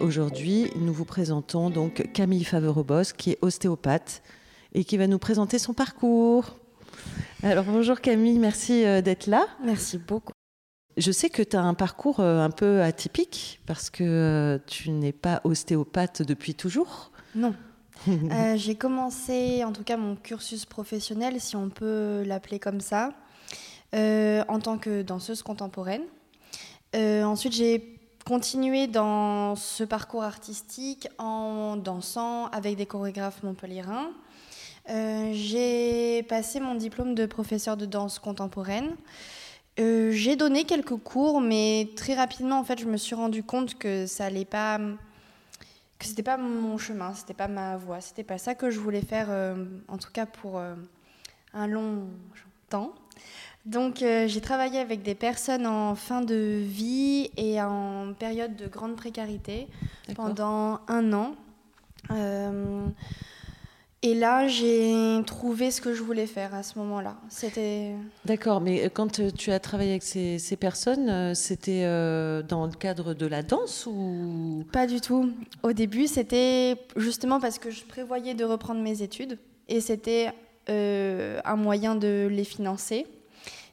Aujourd'hui, nous vous présentons donc Camille Faverobos, qui est ostéopathe et qui va nous présenter son parcours. Alors bonjour Camille, merci euh, d'être là. Merci beaucoup. Je sais que tu as un parcours euh, un peu atypique parce que euh, tu n'es pas ostéopathe depuis toujours. Non. Euh, j'ai commencé, en tout cas, mon cursus professionnel, si on peut l'appeler comme ça, euh, en tant que danseuse contemporaine. Euh, ensuite, j'ai continué dans ce parcours artistique en dansant avec des chorégraphes montpelliérains. Euh, j'ai passé mon diplôme de professeur de danse contemporaine. Euh, j'ai donné quelques cours, mais très rapidement, en fait, je me suis rendu compte que ça allait pas que c'était pas mon chemin, c'était pas ma voie, c'était pas ça que je voulais faire, euh, en tout cas pour un long temps. Donc euh, j'ai travaillé avec des personnes en fin de vie et en période de grande précarité pendant un an. Euh, et là, j'ai trouvé ce que je voulais faire à ce moment-là. C'était D'accord, mais euh, quand tu as travaillé avec ces, ces personnes, c'était dans le cadre de la danse ou? Pas du tout. Au début, c'était justement parce que je prévoyais de reprendre mes études et c'était euh, un moyen de les financer.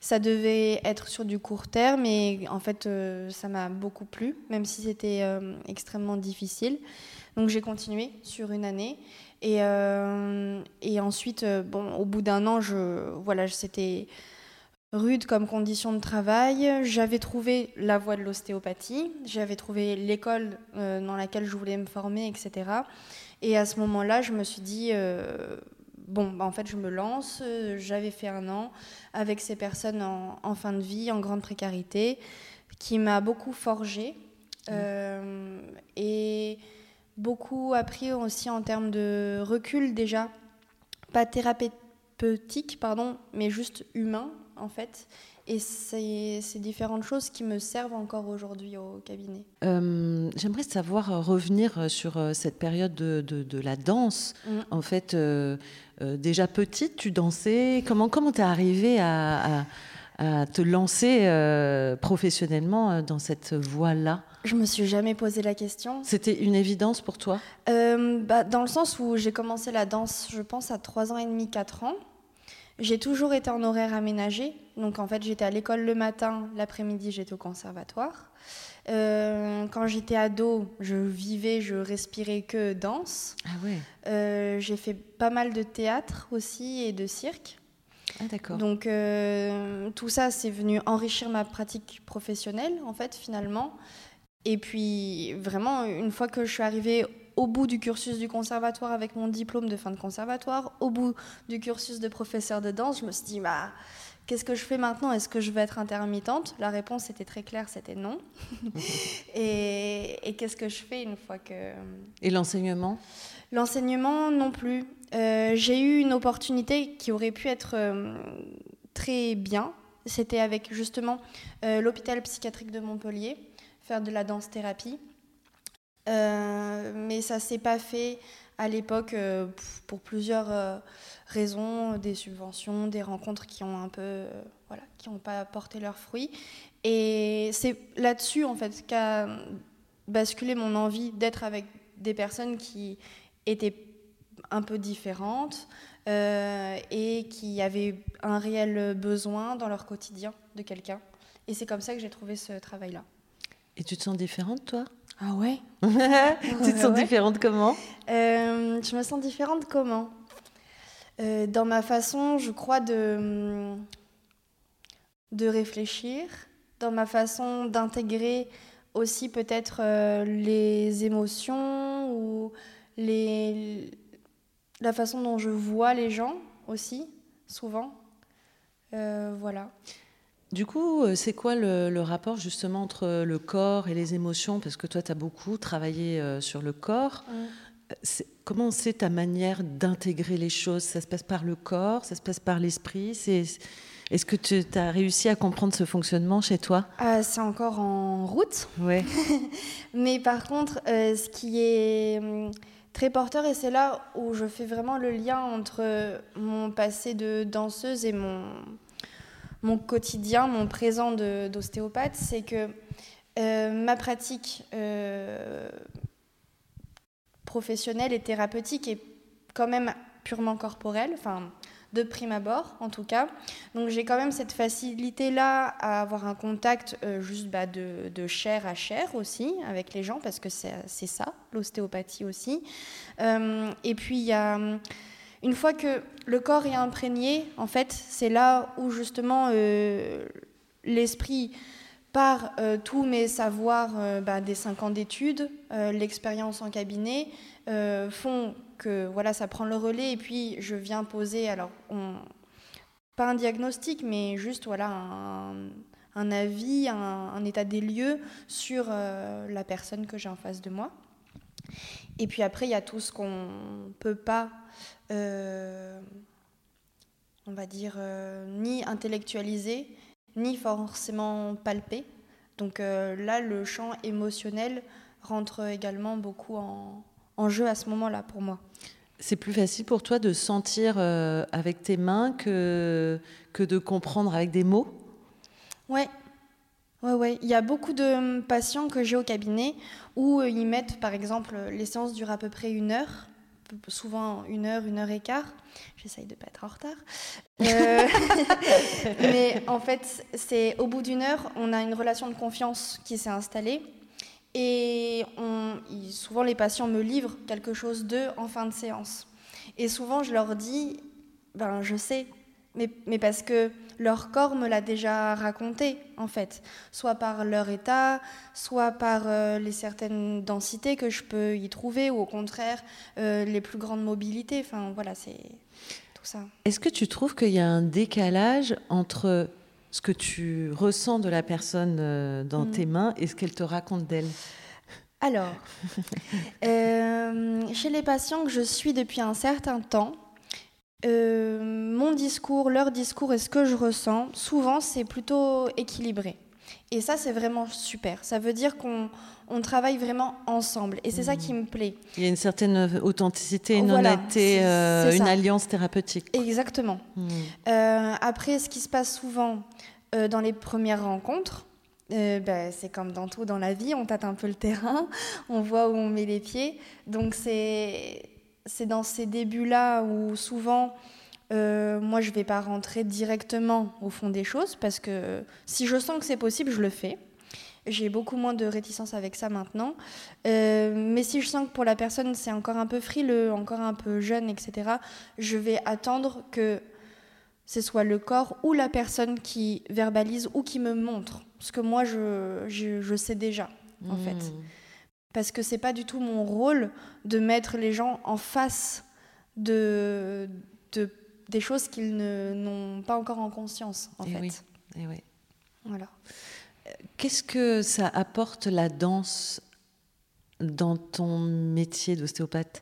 Ça devait être sur du court terme et en fait, euh, ça m'a beaucoup plu, même si c'était euh, extrêmement difficile. Donc j'ai continué sur une année et, euh, et ensuite, bon, au bout d'un an, je, voilà, c'était rude comme condition de travail. J'avais trouvé la voie de l'ostéopathie, j'avais trouvé l'école dans laquelle je voulais me former, etc. Et à ce moment-là, je me suis dit, bon, bah, en fait, je me lance. Euh, J'avais fait un an avec ces personnes en, en fin de vie, en grande précarité, qui m'a beaucoup forgé euh, et beaucoup appris aussi en termes de recul déjà, pas thérapeutique, pardon, mais juste humain en fait. Et c'est ces différentes choses qui me servent encore aujourd'hui au cabinet. Euh, J'aimerais savoir euh, revenir euh, sur cette période de, de- de la danse. Mm. En fait, euh, euh, déjà petite, tu dansais. Comment comment t'es arrivée à, à- à te lancer professionnellement dans cette voie-là? Je me suis jamais posé la question. C'était une évidence pour toi? Bah, dans le sens où j'ai commencé la danse, je pense, à 3 ans et demi, 4 ans. J'ai toujours été en horaire aménagé. Donc, en fait, j'étais à l'école le matin, l'après-midi, j'étais au conservatoire. Euh, quand j'étais ado, je vivais, je respirais que danse. Ah ouais. Euh, j'ai fait pas mal de théâtre aussi et de cirque. Ah d'accord. Donc euh, tout ça, c'est venu enrichir ma pratique professionnelle, en fait, finalement. Et puis, vraiment, une fois que je suis arrivée au bout du cursus du conservatoire avec mon diplôme de fin de conservatoire, au bout du cursus de professeur de danse, je me suis dit, bah, qu'est-ce que je fais maintenant? Est-ce que je vais être intermittente? La réponse était très claire, c'était non. et et qu'est-ce que je fais une fois que... Et l'enseignement? L'enseignement non plus. Euh, j'ai eu une opportunité qui aurait pu être euh, très bien. C'était avec justement euh, l'hôpital psychiatrique de Montpellier, faire de la danse-thérapie. Euh, mais ça s'est pas fait à l'époque euh, pour plusieurs euh, raisons, des subventions, des rencontres qui ont un peu, voilà, qui n'ont pas porté leurs fruits. Et c'est là-dessus en fait qu'a basculé mon envie d'être avec des personnes qui étaient un peu différentes et qui avaient un réel besoin dans leur quotidien de quelqu'un. Et c'est comme ça que j'ai trouvé ce travail-là. Et tu te sens différente toi? Ah ouais? Tu te sens Ouais. différente comment? Euh, Je me sens différente comment? Euh, Dans ma façon, je crois, de, de réfléchir, dans ma façon d'intégrer aussi peut-être euh, les émotions ou les, la façon dont je vois les gens aussi, souvent. Voilà. Du coup, euh, c'est quoi le, le rapport justement entre le corps et les émotions? Parce que toi, tu as beaucoup travaillé euh, sur le corps. C'est- Comment c'est ta manière d'intégrer les choses? Ça se passe par le corps Ça se passe par l'esprit? Est-ce que tu as réussi à comprendre ce fonctionnement chez toi? C'est encore en route. Ouais. Mais par contre, euh, ce qui est hum, très porteur, et c'est là où je fais vraiment le lien entre mon passé de danseuse et mon, mon quotidien, mon présent d'ostéopathe, c'est que euh, ma pratique euh, professionnelle et thérapeutique est quand même purement corporelle, enfin de prime abord en tout cas. Donc j'ai quand même cette facilité-là à avoir un contact euh, juste bah, de, de chair à chair aussi avec les gens, parce que c'est ça, l'ostéopathie aussi. Et puis il y a... Une fois que le corps est imprégné, en fait, c'est là où justement euh, l'esprit, par euh, tous mes savoirs euh, bah, des cinq ans d'études, l'expérience en cabinet, font que voilà, ça prend le relais et puis je viens poser, alors pas un diagnostic, mais juste voilà un, avis, un, état des lieux sur la personne que j'ai en face de moi. Et puis après, il y a tout ce qu'on peut pas, euh, on va dire, euh, ni intellectualiser, ni forcément palper. Donc euh, là, le champ émotionnel rentre également beaucoup en, en jeu à ce moment-là pour moi. C'est plus facile pour toi de sentir avec tes mains que, que de comprendre avec des mots? Ouais. Ouais, ouais. Il y a beaucoup de patients que j'ai au cabinet où euh, ils mettent, par exemple, les séances durent à peu près une heure, souvent une heure, une heure et quart. J'essaye de pas être en retard. Euh, mais en fait, c'est au bout d'une heure, on a une relation de confiance qui s'est installée. Et souvent, les patients me livrent quelque chose d'eux en fin de séance. Et souvent, je leur dis, ben, je sais, mais, mais parce que leur corps me l'a déjà raconté, en fait. Soit par leur état, soit par euh, les certaines densités que je peux y trouver, ou au contraire, euh, les plus grandes mobilités. Enfin, voilà, c'est tout ça. Est-ce que tu trouves qu'il y a un décalage entre ce que tu ressens de la personne euh, dans Mhm. tes mains et ce qu'elle te raconte d'elle? Alors, euh, chez les patients que je suis depuis un certain temps, euh, mon discours, leur discours et ce que je ressens, souvent c'est plutôt équilibré. Et ça, c'est vraiment super. Ça veut dire qu'on on travaille vraiment ensemble. Et c'est ça qui me plaît. Il y a une certaine authenticité, une Voilà, honnêteté, euh, une alliance thérapeutique. Exactement. Hmm. Euh, après, ce qui se passe souvent euh, dans les premières rencontres, ben, c'est comme dans tout dans la vie, on tâte un peu le terrain, on voit où on met les pieds. Donc c'est c'est dans ces débuts-là où souvent, euh, moi, je vais pas rentrer directement au fond des choses parce que si je sens que c'est possible, je le fais. J'ai beaucoup moins de réticence avec ça maintenant. Euh, mais si je sens que pour la personne, c'est encore un peu frileux, encore un peu jeune, etc., je vais attendre que ce soit le corps ou la personne qui verbalise ou qui me montre ce que moi, je, je, je sais déjà, en fait. Parce que c'est pas du tout mon rôle de mettre les gens en face de, de des choses qu'ils n'ont pas encore en conscience, en Eh fait. oui. Eh oui. Voilà. Qu'est-ce que ça apporte la danse dans ton métier d'ostéopathe?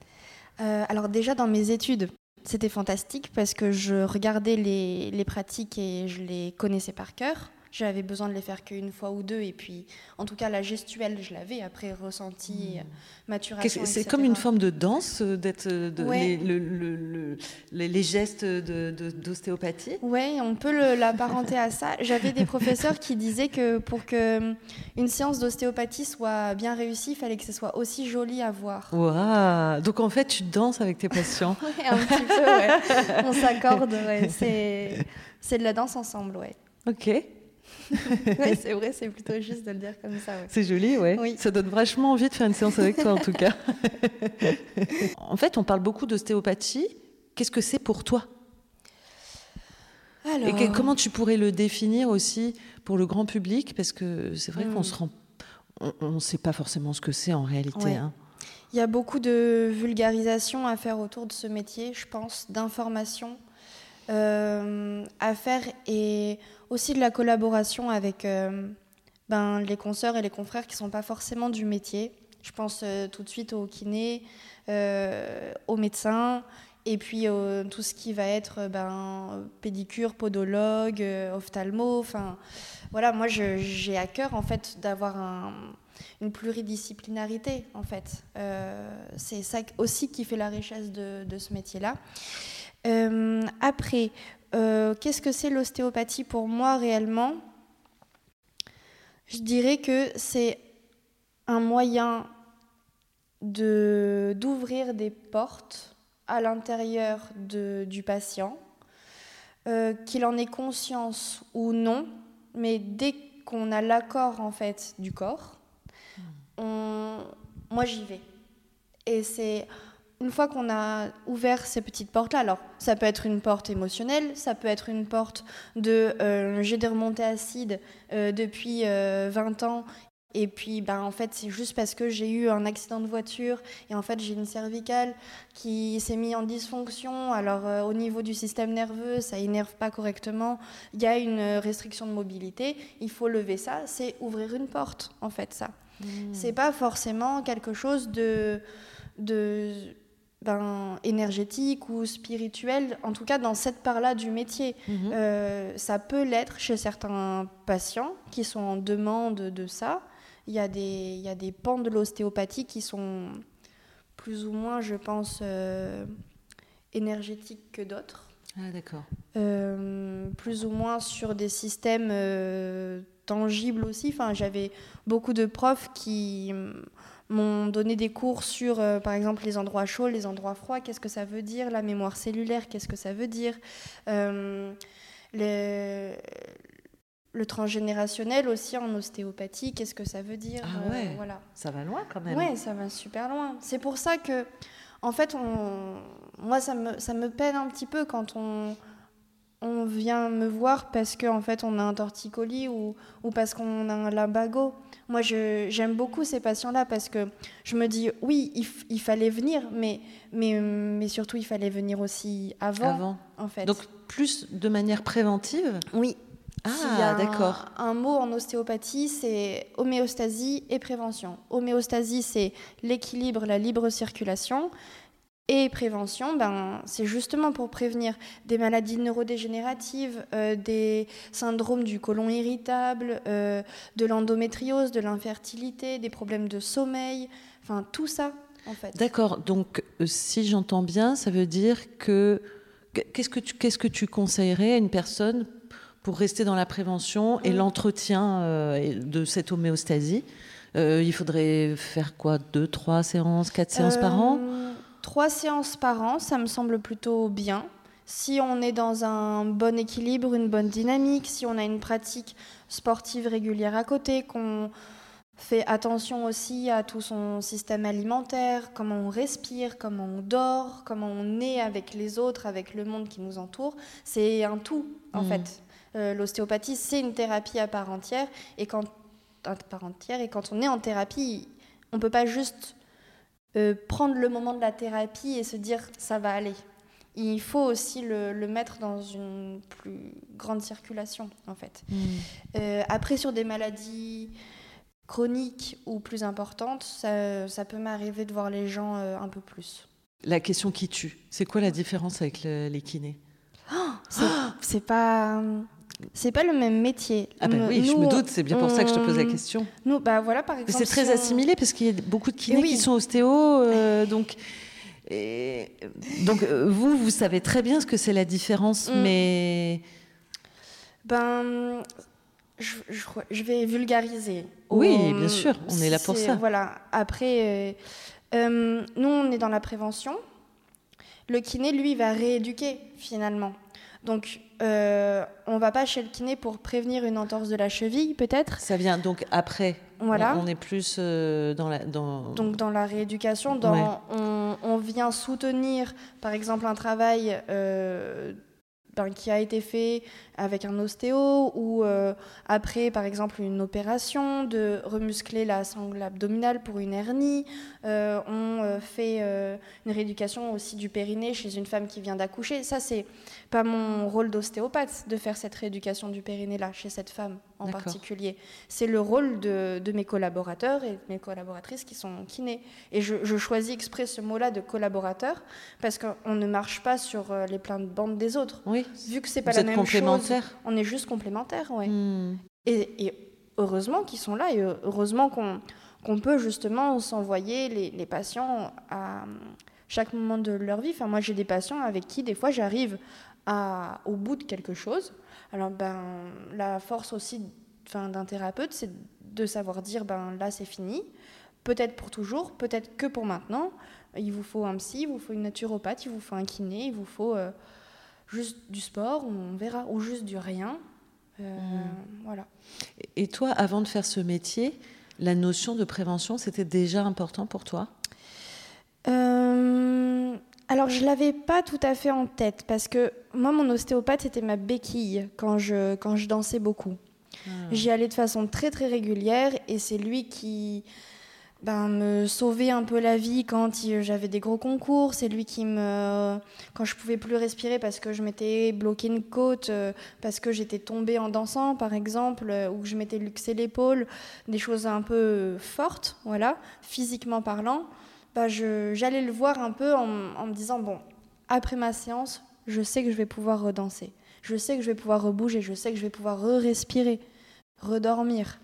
Euh, alors déjà dans mes études, c'était fantastique parce que je regardais les, les pratiques et je les connaissais par cœur. J'avais besoin de les faire qu'une fois ou deux et puis en tout cas la gestuelle je l'avais après ressenti, euh, maturation. C'est comme une forme de danse, euh, d'être euh, les, Ouais. le- le- le- les, les gestes de- de- d'ostéopathie? Oui, on peut l'apparenter à ça. J'avais des professeurs qui disaient que pour que hum, une séance d'ostéopathie soit bien réussie, il fallait que ce soit aussi joli à voir. Waouh Donc en fait, tu danses avec tes patients. Ouais, un petit peu, ouais. On s'accorde, ouais. C'est, c'est de la danse ensemble, ouais. ok, C'est vrai, c'est plutôt juste de le dire comme ça, ouais. c'est joli, ouais. Oui. Ça donne vachement envie de faire une séance avec toi, en tout cas. en fait, on parle beaucoup d'ostéopathie. Qu'est-ce que c'est pour toi? Alors, Et que- comment tu pourrais le définir aussi pour le grand public? Parce que c'est vrai qu'on Hmm. se rend, on ne sait pas forcément ce que c'est en réalité. Ouais. hein. il y a beaucoup de vulgarisation à faire autour de ce métier, je pense, d'information. euh, à faire et aussi de la collaboration avec euh, ben, les consoeurs et les confrères qui ne sont pas forcément du métier. Je pense euh, tout de suite aux kinés, aux médecins, et puis tout ce qui va être ben, pédicure, podologue, ophtalmo. Enfin, voilà, moi j'ai à cœur en fait d'avoir un, une pluridisciplinarité en fait. c'est ça aussi qui fait la richesse de, de ce métier-là. Euh, après, euh, qu'est-ce que c'est l'ostéopathie pour moi réellement? Je dirais que c'est un moyen d'ouvrir des portes à l'intérieur du patient, euh, qu'il en ait conscience ou non, mais dès qu'on a l'accord en fait du corps, on, moi j'y vais. Et c'est une fois qu'on a ouvert ces petites portes-là, alors ça peut être une porte émotionnelle, ça peut être une porte de euh, j'ai des remontées acides euh, depuis 20 euh, ans et puis ben, en fait c'est juste parce que j'ai eu un accident de voiture et en fait j'ai une cervicale qui s'est mise en dysfonction. Alors au niveau du système nerveux, ça énerve pas correctement, il y a une restriction de mobilité, il faut lever ça, c'est ouvrir une porte en fait ça. Mmh. C'est pas forcément quelque chose de de ben, énergétique ou spirituel, en tout cas dans cette part-là du métier. Mhm. Euh, ça peut l'être chez certains patients qui sont en demande de ça. Il y a des, il y a des pans de l'ostéopathie qui sont plus ou moins, je pense, euh, énergétiques que d'autres. Ah, d'accord. Euh, plus ou moins sur des systèmes tangibles aussi. Enfin, J'avais beaucoup de profs qui m'ont donné des cours sur, euh, par exemple, les endroits chauds, les endroits froids, qu'est-ce que ça veut dire, la mémoire cellulaire, qu'est-ce que ça veut dire, euh, le transgénérationnel aussi en ostéopathie, qu'est-ce que ça veut dire? Ah ouais, voilà. ça va loin quand même. Oui, ça va super loin. C'est pour ça que, en fait, on... moi, ça me, ça me peine un petit peu quand on on vient me voir parce qu'en en fait on a un torticolis ou, ou parce qu'on a un lumbago. Moi j'aime beaucoup ces patients-là parce que je me dis oui il, fallait venir mais, mais, mais surtout il fallait venir aussi avant, avant. en fait. Donc plus de manière préventive Oui. Ah d'accord. Un, un mot en ostéopathie c'est homéostasie et prévention. Homéostasie c'est l'équilibre, la libre circulation. Et prévention, ben, c'est justement pour prévenir des maladies neurodégénératives, euh, des syndromes du côlon irritable, euh, de l'endométriose, de l'infertilité, des problèmes de sommeil, enfin tout ça en fait. D'accord, donc euh, si j'entends bien, ça veut dire que qu'est-ce que tu, qu'est-ce que tu conseillerais à une personne pour rester dans la prévention et mmh. l'entretien de cette homéostasie? Il faudrait faire quoi? Deux, trois séances, quatre séances par an? Trois séances par an, ça me semble plutôt bien. Si on est dans un bon équilibre, une bonne dynamique, si on a une pratique sportive régulière à côté, qu'on fait attention aussi à tout son système alimentaire, comment on respire, comment on dort, comment on est avec les autres, avec le monde qui nous entoure, c'est un tout en mmh. fait. Euh, l'ostéopathie, c'est une thérapie à part entière et quand à part entière et quand on est en thérapie, on peut pas juste euh, prendre le moment de la thérapie et se dire ça va aller. Il faut aussi le, mettre dans une plus grande circulation, en fait. Hmm. Euh, après, sur des maladies chroniques ou plus importantes, ça, peut m'arriver de voir les gens euh, un peu plus. La question qui tue, c'est quoi la différence avec les kinés? Oh, C'est pas c'est pas le même métier. Ah ben oui, je me doute, c'est bien pour ça que je te pose la question. Nous, bah voilà, par exemple. C'est très assimilé parce qu'il y a beaucoup de kinés qui sont ostéo, euh, donc. donc euh, vous, vous savez très bien ce que c'est la différence, mm. mais. Ben, je, vais vulgariser. Oui, bien sûr, on est là pour ça. Voilà. Après, euh, nous, on est dans la prévention. Le kiné, lui, va rééduquer finalement. Donc, euh, on va pas chez le kiné pour prévenir une entorse de la cheville, peut-être. Ça vient donc après. Voilà. On, est plus euh, dans la. Dans... Donc, dans la rééducation, dans, on, vient soutenir, par exemple, un travail euh, ben, qui a été fait avec un ostéo ou euh, après, par exemple, une opération, de remuscler la sangle abdominale pour une hernie. Euh, on euh, fait une rééducation aussi du périnée chez une femme qui vient d'accoucher. Ça, c'est pas mon rôle d'ostéopathe de faire cette rééducation du périnée là chez cette femme en particulier. C'est le rôle de, mes collaborateurs et de mes collaboratrices qui sont kinés. Et je, je choisis exprès ce mot-là de collaborateur parce qu'on ne marche pas sur les plans de bande des autres. Oui. Vu que c'est pas la même chose, on est juste complémentaires. Ouais. Hmm. Et, heureusement qu'ils sont là et heureusement qu'on peut justement s'envoyer les, les, patients à chaque moment de leur vie. Enfin, moi, j'ai des patients avec qui, des fois, j'arrive au bout de quelque chose. Alors, ben, la force aussi d'un thérapeute, c'est de savoir dire, ben, là, c'est fini. Peut-être pour toujours, peut-être que pour maintenant. Il vous faut un psy, il vous faut une naturopathe, il vous faut un kiné, il vous faut... Euh, juste du sport, on verra, ou juste du rien. Euh, mmh. Voilà. Et toi, avant de faire ce métier, la notion de prévention, c'était déjà important pour toi? Euh, Alors, je ne l'avais pas tout à fait en tête, parce que moi, mon ostéopathe, c'était ma béquille quand je, quand je dansais beaucoup. Ah. J'y allais de façon très, très régulière, et c'est lui qui ben, me sauver un peu la vie quand j'avais des gros concours. C'est lui qui me. Quand je pouvais plus respirer parce que je m'étais bloqué une côte, euh, parce que j'étais tombée en dansant, par exemple, euh, ou que je m'étais luxé l'épaule, des choses un peu fortes, voilà, physiquement parlant. Ben, j'allais le voir un peu en, me disant bon, après ma séance, je sais que je vais pouvoir redanser. Je sais que je vais pouvoir rebouger, je sais que je vais pouvoir re-respirer, redormir.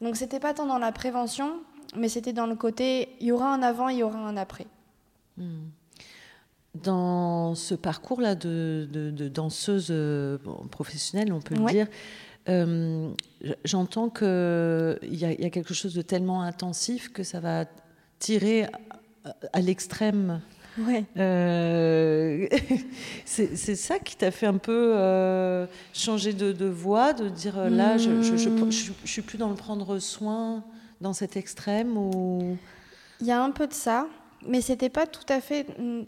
Donc c'était pas tant dans la prévention, mais c'était dans le côté, il y aura un avant, il y aura un après. Hmm. Dans ce parcours-là de, de, danseuse euh, professionnelle, on peut le dire, euh, j'entends qu'il y, y, a quelque chose de tellement intensif que ça va tirer à, l'extrême. Ouais. Euh, c'est ça qui t'a fait un peu changer de, de, voix, de dire là, je ne je, je, suis plus dans le prendre soin dans cet extrême ou... Il y a un peu de ça, mais c'était pas tout à fait mm,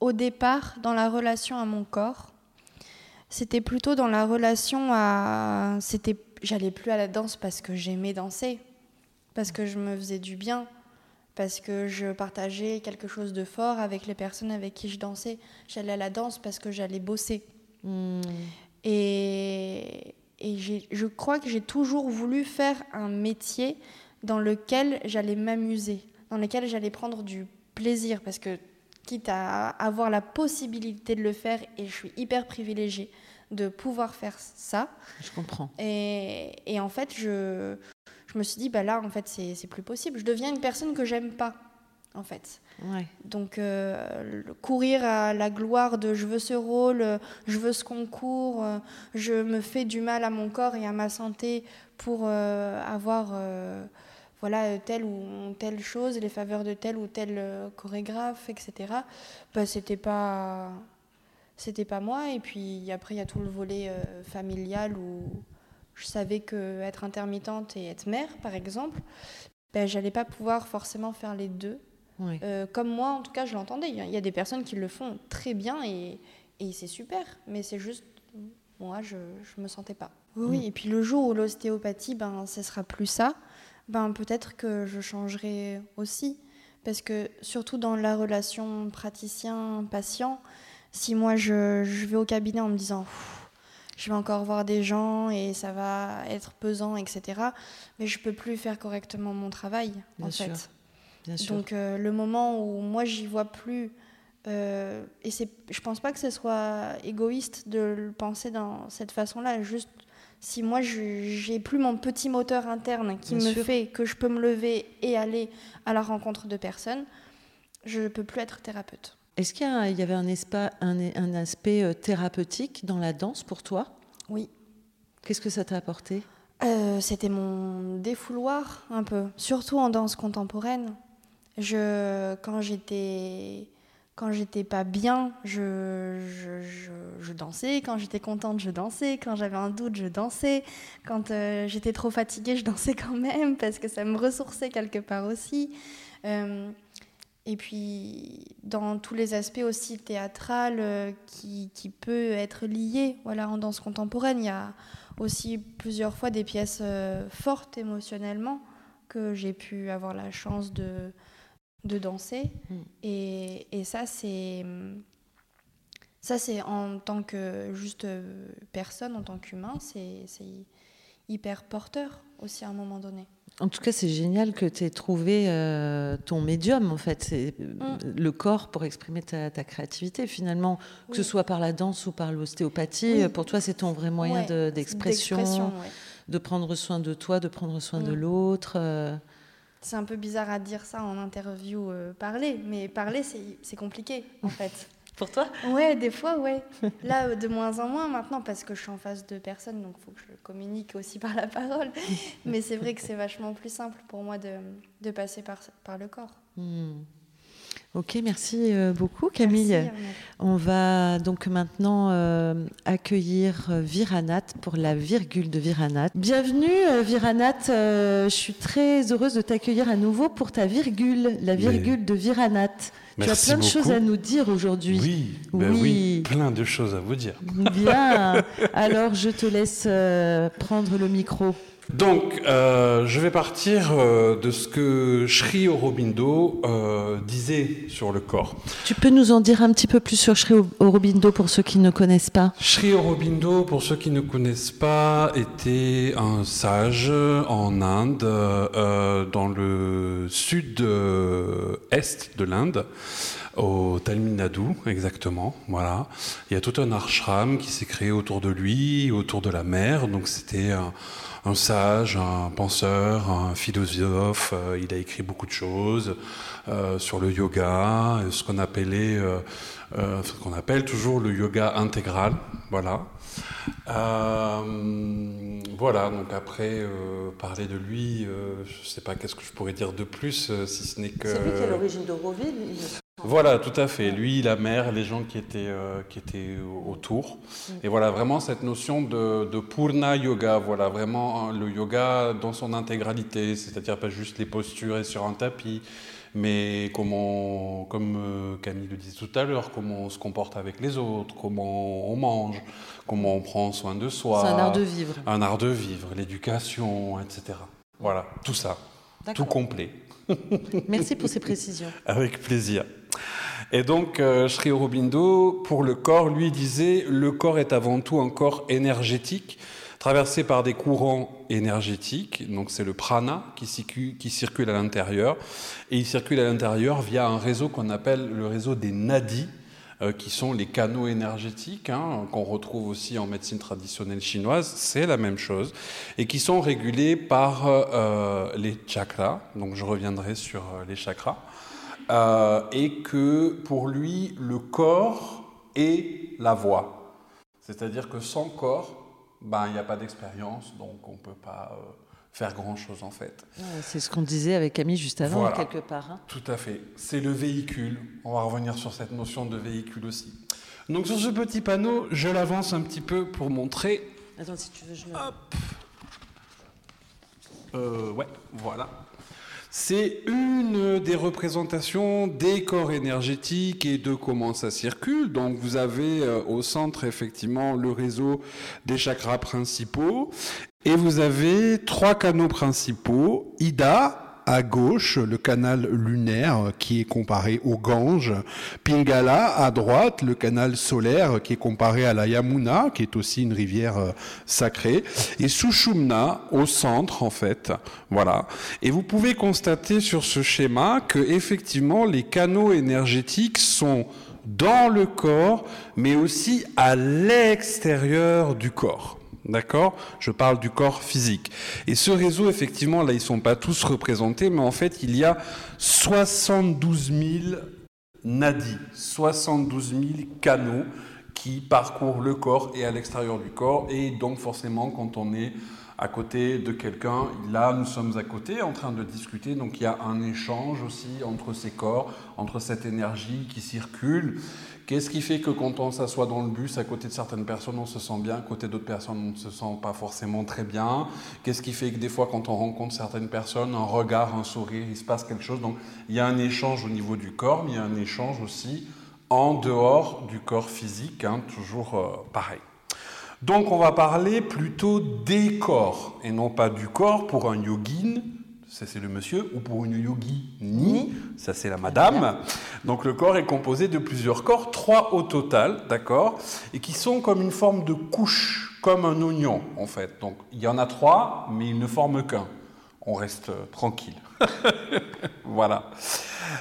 au départ dans la relation à mon corps. C'était plutôt dans la relation à. C'était, j'allais plus à la danse parce que j'aimais danser, parce que je me faisais du bien, parce que je partageais quelque chose de fort avec les personnes avec qui je dansais. J'allais à la danse parce que j'allais bosser. Hmm. Et, et je crois que j'ai toujours voulu faire un métier dans lequel j'allais m'amuser, dans lequel j'allais prendre du plaisir, parce que quitte à avoir la possibilité de le faire, et je suis hyper privilégiée de pouvoir faire ça. Je comprends. Et, et en fait, je, je me suis dit, bah là, en fait, c'est plus possible. Je deviens une personne que j'aime pas, en fait. Ouais. Donc, euh, courir à la gloire de je veux ce rôle, je veux ce concours, je me fais du mal à mon corps et à ma santé pour euh, avoir euh, voilà telle ou telle chose, les faveurs de tel ou tel chorégraphe, etc. Bah, c'était pas c'était pas moi. Et puis après, il y a tout le volet familial où je savais que être intermittente et être mère, par exemple, ben, j'allais pas pouvoir forcément faire les deux. comme moi, en tout cas, je l'entendais. Il y a des personnes qui le font très bien et, et c'est super, mais c'est juste moi, je ne me sentais pas. Oui, mm. et puis le jour où l'ostéopathie, ben, ce sera plus ça ben, peut-être que je changerai aussi. Parce que surtout dans la relation praticien-patient, si moi je, je, vais au cabinet en me disant je vais encore voir des gens et ça va être pesant, etc. Mais je peux plus faire correctement mon travail, en fait. Bien sûr. Donc euh, le moment où moi j'y vois plus, euh, et c'est, je pense pas que ce soit égoïste de le penser dans cette façon-là, juste si moi j'ai plus mon petit moteur interne qui me fait que je peux me lever et aller à la rencontre de personnes, je ne peux plus être thérapeute. Est-ce qu'il y, avait un, un, aspect euh, thérapeutique dans la danse pour toi? Oui. Qu'est-ce que ça t'a apporté? Euh, C'était mon défouloir un peu, surtout en danse contemporaine. Je, quand j'étais quand j'étais pas bien, je, je, je, dansais. Quand j'étais contente, je dansais. Quand j'avais un doute, je dansais. Quand euh, j'étais trop fatiguée, je dansais quand même parce que ça me ressourçait quelque part aussi. Euh, Et puis, dans tous les aspects aussi théâtral euh, qui, qui, peut être lié voilà, en danse contemporaine, il y a aussi plusieurs fois des pièces euh, fortes émotionnellement que j'ai pu avoir la chance de, de danser. Mm. Et, et, ça, c'est... Ça, c'est en tant que juste euh, personne, en tant qu'humain, c'est hyper porteur aussi à un moment donné. En tout cas, c'est génial que tu aies trouvé euh, ton médium, en fait. C'est mm. le corps pour exprimer ta, créativité, finalement. Que ce soit par la danse ou par l'ostéopathie, pour toi, c'est ton vrai moyen d'expression, de, prendre soin de toi, de prendre soin de mm. l'autre. Euh. C'est un peu bizarre à dire ça en interview, euh, parler, mais parler, c'est compliqué, en fait. Pour toi? Ouais, des fois, ouais. Là, de moins en moins maintenant, parce que je suis en face de personnes, donc il faut que je communique aussi par la parole. Mais c'est vrai que c'est vachement plus simple pour moi de, de passer par, par le corps. Hmm. Ok, merci euh, beaucoup Camille. On va donc maintenant euh, accueillir euh, Viranat pour la virgule de Viranat. Bienvenue Viranat, je suis très heureuse de t'accueillir à nouveau pour ta virgule, la virgule de Viranat. tu as plein de choses à nous dire aujourd'hui. Oui, ben oui. oui, plein de choses à vous dire. Bien, alors je te laisse prendre le micro. Donc, euh, je vais partir euh, de ce que Sri Aurobindo euh, disait sur le corps. Tu peux nous en dire un petit peu plus sur Sri Aurobindo pour ceux qui ne connaissent pas? Sri Aurobindo, pour ceux qui ne connaissent pas, était un sage en Inde, dans le sud-est de l'Inde au Tamil Nadu, exactement. Voilà. Il y a tout un ashram qui s'est créé autour de lui, autour de la mer. Donc c'était un, un sage, un penseur, un philosophe. Euh, il a écrit beaucoup de choses euh, sur le yoga, ce qu'on appelait, euh, ce qu'on appelle toujours le yoga intégral. Voilà. voilà, donc après, parler de lui, je ne sais pas qu'est-ce que je pourrais dire de plus, si ce n'est que... C'est lui qui à l'origine de Roville voilà, tout à fait. Lui, la mère, les gens qui étaient, euh, qui étaient autour. Mm. Et voilà, vraiment cette notion de, de, Purna Yoga, voilà, vraiment hein, le yoga dans son intégralité, c'est-à-dire pas juste les postures et sur un tapis, mais comment, comme euh, Camille le disait tout à l'heure, comment on se comporte avec les autres, comment on mange, comment on prend soin de soi. C'est un art de vivre. Un art de vivre, l'éducation, etc. Voilà, tout ça, tout complet. Merci pour ces précisions. Avec plaisir. Et donc, euh, Sri Aurobindo, pour le corps, lui disait le corps est avant tout un corps énergétique, traversé par des courants énergétiques. Donc, c'est le prana qui, circule à l'intérieur. Et il circule à l'intérieur via un réseau qu'on appelle le réseau des nadis, euh, qui sont les canaux énergétiques, hein, qu'on retrouve aussi en médecine traditionnelle chinoise, c'est la même chose, et qui sont régulés par euh, les chakras, donc je reviendrai sur euh, les chakras, et que pour lui, le corps est la voix. C'est-à-dire que sans corps, ben, il n'y a pas d'expérience, donc on ne peut pas faire grand-chose en fait. C'est ce qu'on disait avec Camille juste avant, quelque part. Hein. Tout à fait. C'est le véhicule. On va revenir sur cette notion de véhicule aussi. Donc sur ce petit panneau, je l'avance un petit peu pour montrer. Attends, si tu veux, je le... Hop. Euh, ouais, voilà. C'est une des représentations des corps énergétiques et de comment ça circule. Donc vous avez euh, au centre effectivement le réseau des chakras principaux et vous avez trois canaux principaux, Ida, à gauche, le canal lunaire qui est comparé au Gange. Pingala à droite, le canal solaire qui est comparé à la Yamuna, qui est aussi une rivière euh, sacrée. Et Sushumna au centre, en fait. Voilà. Et vous pouvez constater sur ce schéma que, effectivement, les canaux énergétiques sont dans le corps, mais aussi à l'extérieur du corps. D'accord? Je parle du corps physique. Et ce réseau, effectivement, là, ils ne sont pas tous représentés, mais en fait, il y a 72 000 nadis, 72 000 canaux qui parcourt le corps et à l'extérieur du corps. Et donc forcément, quand on est à côté de quelqu'un. Là, nous sommes à côté en train de discuter, donc il y a un échange aussi entre ces corps, entre cette énergie qui circule. Qu'est-ce qui fait que quand on s'assoit dans le bus à côté de certaines personnes, on se sent bien, à côté d'autres personnes, on ne se sent pas forcément très bien? Qu'est-ce qui fait que des fois, quand on rencontre certaines personnes, un regard, un sourire, il se passe quelque chose? Donc, il y a un échange au niveau du corps, mais il y a un échange aussi en dehors du corps physique, hein, toujours euh, pareil. Donc on va parler plutôt des corps et non pas du corps pour un yogin, ça c'est le monsieur, ou pour une yogini, ça c'est la madame. Donc le corps est composé de plusieurs corps, trois au total, d'accord, et qui sont comme une forme de couche, comme un oignon en fait. Donc il y en a trois, mais ils ne forment qu'un. On reste tranquille. voilà.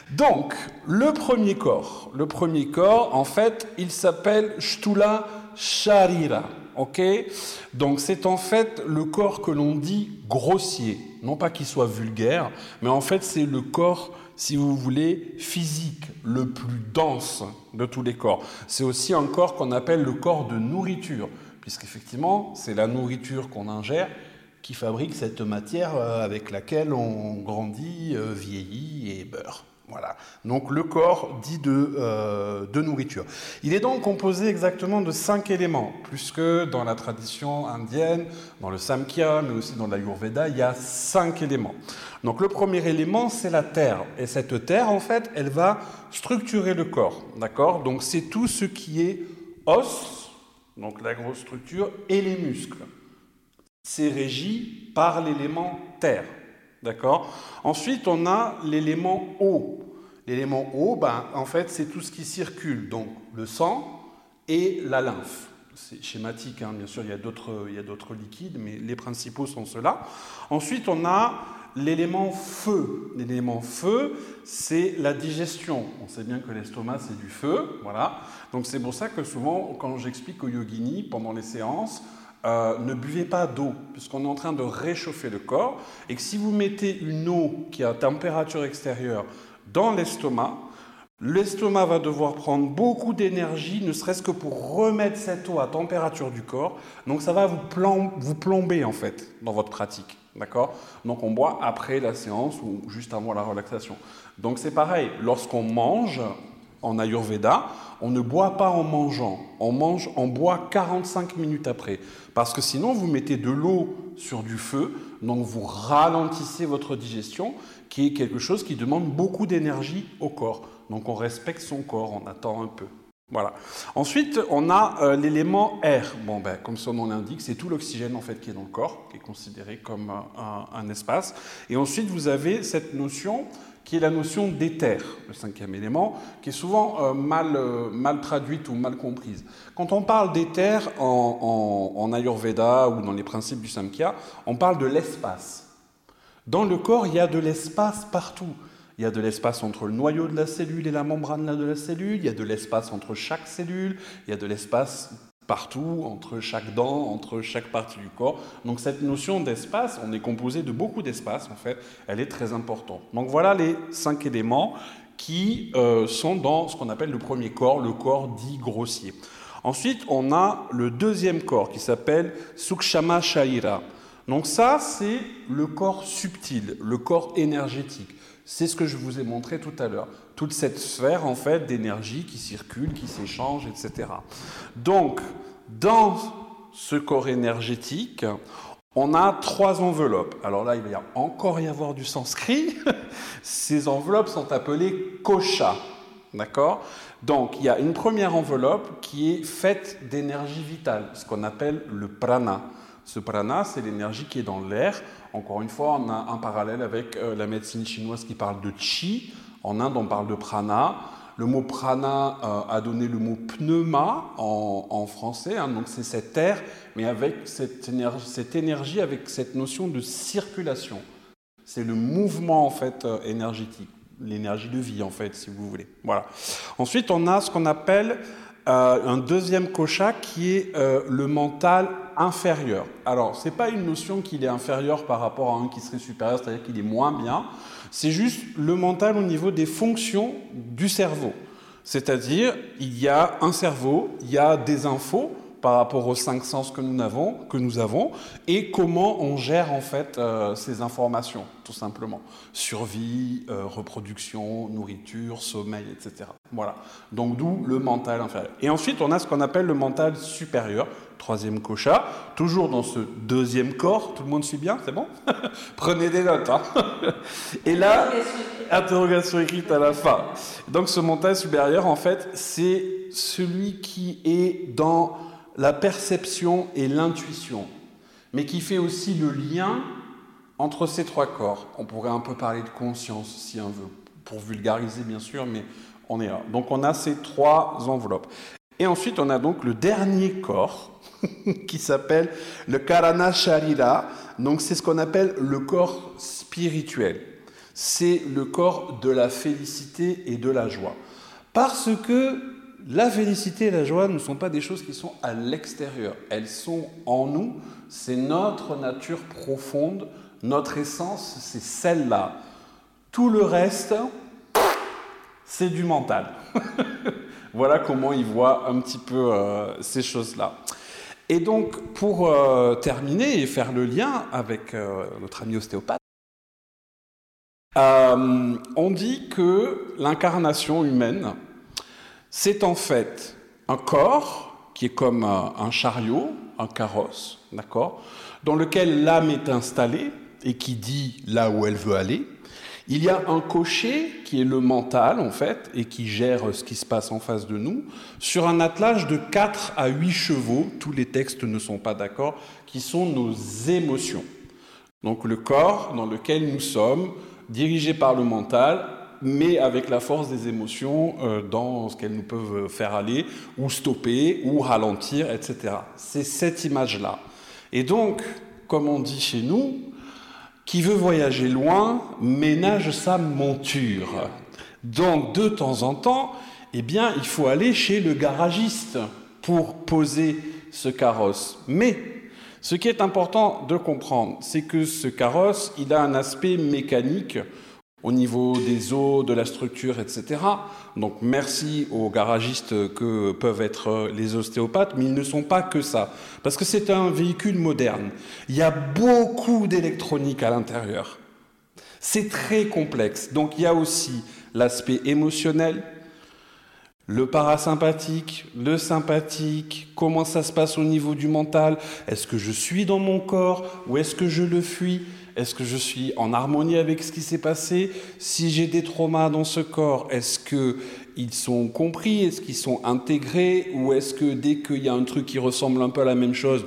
Donc, le premier corps, le premier corps, en fait, il s'appelle Shtula Sharira. Ok Donc c'est en fait le corps que l'on dit grossier. Non pas qu'il soit vulgaire, mais en fait c'est le corps, si vous voulez, physique, le plus dense de tous les corps. C'est aussi un corps qu'on appelle le corps de nourriture, puisqu'effectivement c'est la nourriture qu'on ingère qui fabrique cette matière euh, avec laquelle on grandit, euh, vieillit et beurre. Voilà. Donc le corps dit euh, de, nourriture. Il est donc composé exactement de cinq éléments, plus que dans la tradition indienne, dans le Samkhya, mais aussi dans l'Ayurveda, il y a cinq éléments. Donc le premier élément, c'est la terre. Et cette terre, en fait, elle va structurer le corps. D'accord? Donc c'est tout ce qui est os, donc la grosse structure, et les muscles. C'est régi par l'élément terre. D'accord Ensuite, on a l'élément eau. L'élément eau, ben, en fait, c'est tout ce qui circule, donc le sang et la lymphe. C'est schématique, hein. bien sûr, il y a d'autres liquides, mais les principaux sont ceux-là. Ensuite, on a l'élément feu. L'élément feu, c'est la digestion. On sait bien que l'estomac, c'est du feu, voilà. Donc c'est pour ça que souvent, quand j'explique aux yoginis pendant les séances, euh, ne buvez pas d'eau, puisqu'on est en train de réchauffer le corps, et que si vous mettez une eau qui est à température extérieure dans l'estomac, l'estomac va devoir prendre beaucoup d'énergie, ne serait-ce que pour remettre cette eau à température du corps. Donc ça va vous, vous plomber en fait dans votre pratique. D'accord? Donc on boit après la séance ou juste avant la relaxation. Donc c'est pareil, lorsqu'on mange, en Ayurveda, on ne boit pas en mangeant, on mange, on boit 45 minutes après. Parce que sinon, vous mettez de l'eau sur du feu, donc vous ralentissez votre digestion, qui est quelque chose qui demande beaucoup d'énergie au corps. Donc on respecte son corps, on attend un peu. Voilà. Ensuite, on a euh, l'élément air. Bon, ben, comme son nom l'indique, c'est tout l'oxygène en fait qui est dans le corps, qui est considéré comme un, un espace. Et ensuite, vous avez cette notion qui est la notion d'éther, le cinquième élément, qui est souvent euh, mal, euh, mal, traduite ou mal comprise. Quand on parle d'éther en, en, Ayurveda ou dans les principes du Samkhya, on parle de l'espace. Dans le corps, il y a de l'espace partout. Il y a de l'espace entre le noyau de la cellule et la membrane de la cellule, il y a de l'espace entre chaque cellule, il y a de l'espace partout, entre chaque dent, entre chaque partie du corps. Donc cette notion d'espace, on est composé de beaucoup d'espace en fait, elle est très importante. Donc voilà les cinq éléments qui euh, sont dans ce qu'on appelle le premier corps, le corps dit grossier. Ensuite, on a le deuxième corps qui s'appelle Sukshama Shaira. Donc ça, c'est le corps subtil, le corps énergétique. C'est ce que je vous ai montré tout à l'heure toute cette sphère en fait d'énergie qui circule, qui s'échange, etc. Donc, dans ce corps énergétique, on a trois enveloppes. Alors là, il va y encore y avoir du sanskrit. Ces enveloppes sont appelées kosha. D'accord? Donc, il y a une première enveloppe qui est faite d'énergie vitale, ce qu'on appelle le prana. Ce prana, c'est l'énergie qui est dans l'air. Encore une fois, on a un parallèle avec euh, la médecine chinoise qui parle de chi. En Inde, on parle de prana. Le mot prana euh, a donné le mot pneuma en, français, hein. donc c'est cette air, mais avec cette énergie, cette énergie, avec cette notion de circulation. C'est le mouvement en fait euh, énergétique, l'énergie de vie en fait, si vous voulez. Voilà. Ensuite, on a ce qu'on appelle un deuxième kosha qui est le mental inférieur. Alors, ce n'est pas une notion qu'il est inférieur par rapport à un qui serait supérieur, c'est-à-dire qu'il est moins bien. C'est juste le mental au niveau des fonctions du cerveau. C'est-à-dire, il y a un cerveau, il y a des infos par rapport aux cinq sens que nous avons, que nous avons et comment on gère en fait euh, ces informations, tout simplement. Survie, euh, reproduction, nourriture, sommeil, etc. Voilà. Donc d'où le mental inférieur. Et ensuite, on a ce qu'on appelle le mental supérieur, troisième cocha, toujours dans ce deuxième corps. Tout le monde suit bien, c'est bon Prenez des notes. Hein et là, interrogation écrite à la fin. Donc ce mental supérieur, en fait, c'est celui qui est dans la perception et l'intuition, mais qui fait aussi le lien entre ces trois corps. On pourrait un peu parler de conscience si on veut, pour vulgariser bien sûr, mais on est là. Donc on a ces trois enveloppes. Et ensuite on a donc le dernier corps qui s'appelle le Karana Sharira. Donc c'est ce qu'on appelle le corps spirituel. C'est le corps de la félicité et de la joie. Parce que la félicité et la joie ne sont pas des choses qui sont à l'extérieur, elles sont en nous, c'est notre nature profonde, notre essence, c'est celle-là. Tout le reste, c'est du mental. voilà comment il voit un petit peu euh, ces choses-là. Et donc, pour euh, terminer et faire le lien avec euh, notre ami ostéopathe, on dit que l'incarnation humaine, c'est en fait un corps qui est comme un, chariot, un carrosse, d'accord, dans lequel l'âme est installée et qui dit là où elle veut aller. Il y a un cocher qui est le mental en fait et qui gère ce qui se passe en face de nous sur un attelage de 4 à 8 chevaux, tous les textes ne sont pas d'accord, qui sont nos émotions. Donc le corps dans lequel nous sommes, dirigé par le mental, mais avec la force des émotions euh, dans ce qu'elles nous peuvent faire aller, ou stopper, ou ralentir, etc. C'est cette image-là. Et donc, comme on dit chez nous, qui veut voyager loin ménage sa monture. Donc, de temps en temps, eh bien, il faut aller chez le garagiste pour poser ce carrosse. Mais ce qui est important de comprendre, c'est que ce carrosse, il a un aspect mécanique au niveau des eaux, de la structure, etc. Donc merci aux garagistes que peuvent être les ostéopathes, mais ils ne sont pas que ça, parce que c'est un véhicule moderne. Il y a beaucoup d'électronique à l'intérieur. C'est très complexe. Donc il y a aussi l'aspect émotionnel, le parasympathique, le sympathique, comment ça se passe au niveau du mental, est-ce que je suis dans mon corps ou est-ce que je le fuis? Est-ce que je suis en harmonie avec ce qui s'est passé? Si j'ai des traumas dans ce corps, est-ce qu'ils sont compris? Est-ce qu'ils sont intégrés? Ou est-ce que dès qu'il y a un truc qui ressemble un peu à la même chose,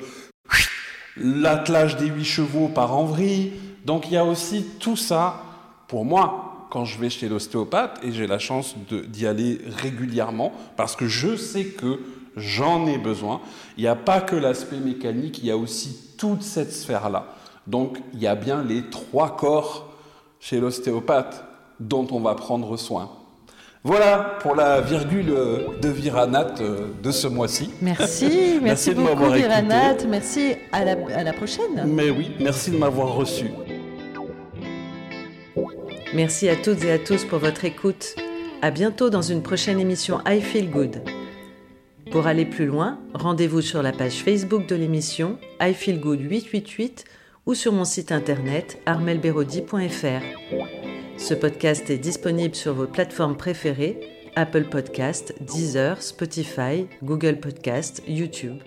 l'attelage des huit chevaux part en vrille? Donc il y a aussi tout ça, pour moi, quand je vais chez l'ostéopathe, et j'ai la chance d'y aller régulièrement, parce que je sais que j'en ai besoin. Il n'y a pas que l'aspect mécanique, il y a aussi toute cette sphère-là. Donc il y a bien les trois corps chez l'ostéopathe dont on va prendre soin. Voilà pour la virgule de Viranat euh, de ce mois-ci. Merci, merci, beaucoup Viranat, merci à la, à la prochaine. Mais oui, merci de m'avoir reçu. Merci à toutes et à tous pour votre écoute. À bientôt dans une prochaine émission I Feel Good. Pour aller plus loin, rendez-vous sur la page Facebook de l'émission I Feel Good 888 ou sur mon site internet armelberodi.fr. Ce podcast est disponible sur vos plateformes préférées Apple Podcast, Deezer, Spotify, Google Podcast, YouTube.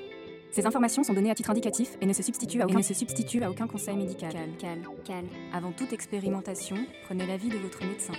Ces informations sont données à titre indicatif et ne se substituent à aucun, se substituent à aucun conseil médical. Cal, cal, cal. Avant toute expérimentation, prenez l'avis de votre médecin.